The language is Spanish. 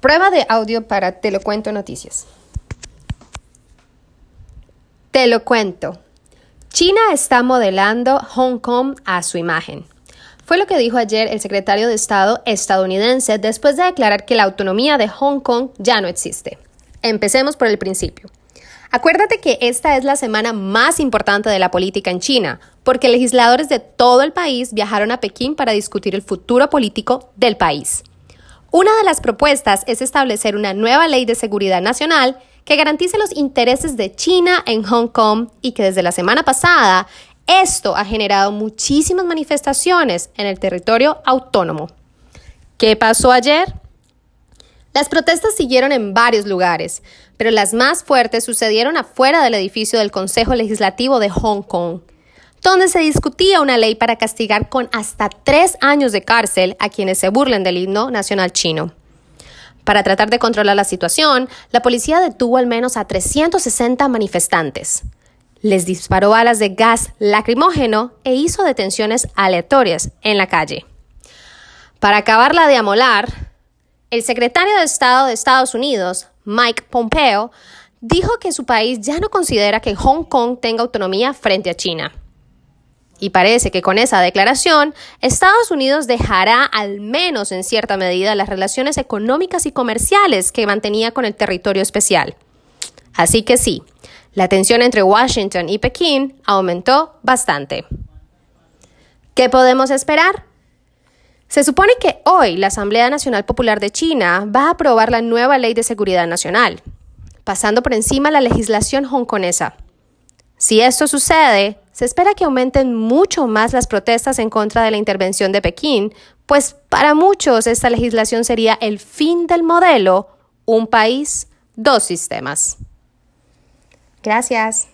Prueba de audio para Te lo cuento noticias. Te lo cuento. China está modelando Hong Kong a su imagen. Fue lo que dijo ayer el secretario de Estado estadounidense después de declarar que la autonomía de Hong Kong ya no existe. Empecemos por el principio. Acuérdate que esta es la semana más importante de la política en China, porque legisladores de todo el país viajaron a Pekín para discutir el futuro político del país. Una de las propuestas es establecer una nueva ley de seguridad nacional que garantice los intereses de China en Hong Kong y que desde la semana pasada esto ha generado muchísimas manifestaciones en el territorio autónomo. ¿Qué pasó ayer? Las protestas siguieron en varios lugares, pero las más fuertes sucedieron afuera del edificio del Consejo Legislativo de Hong Kong donde se discutía una ley para castigar con hasta tres años de cárcel a quienes se burlen del himno nacional chino. Para tratar de controlar la situación, la policía detuvo al menos a 360 manifestantes. Les disparó balas de gas lacrimógeno e hizo detenciones aleatorias en la calle. Para acabarla de amolar, el secretario de Estado de Estados Unidos, Mike Pompeo, dijo que su país ya no considera que Hong Kong tenga autonomía frente a China. Y parece que con esa declaración, Estados Unidos dejará al menos en cierta medida las relaciones económicas y comerciales que mantenía con el territorio especial. Así que sí, la tensión entre Washington y Pekín aumentó bastante. ¿Qué podemos esperar? Se supone que hoy la Asamblea Nacional Popular de China va a aprobar la nueva ley de seguridad nacional, pasando por encima la legislación hongkonesa. Si esto sucede, se espera que aumenten mucho más las protestas en contra de la intervención de Pekín, pues para muchos esta legislación sería el fin del modelo un país, dos sistemas. Gracias.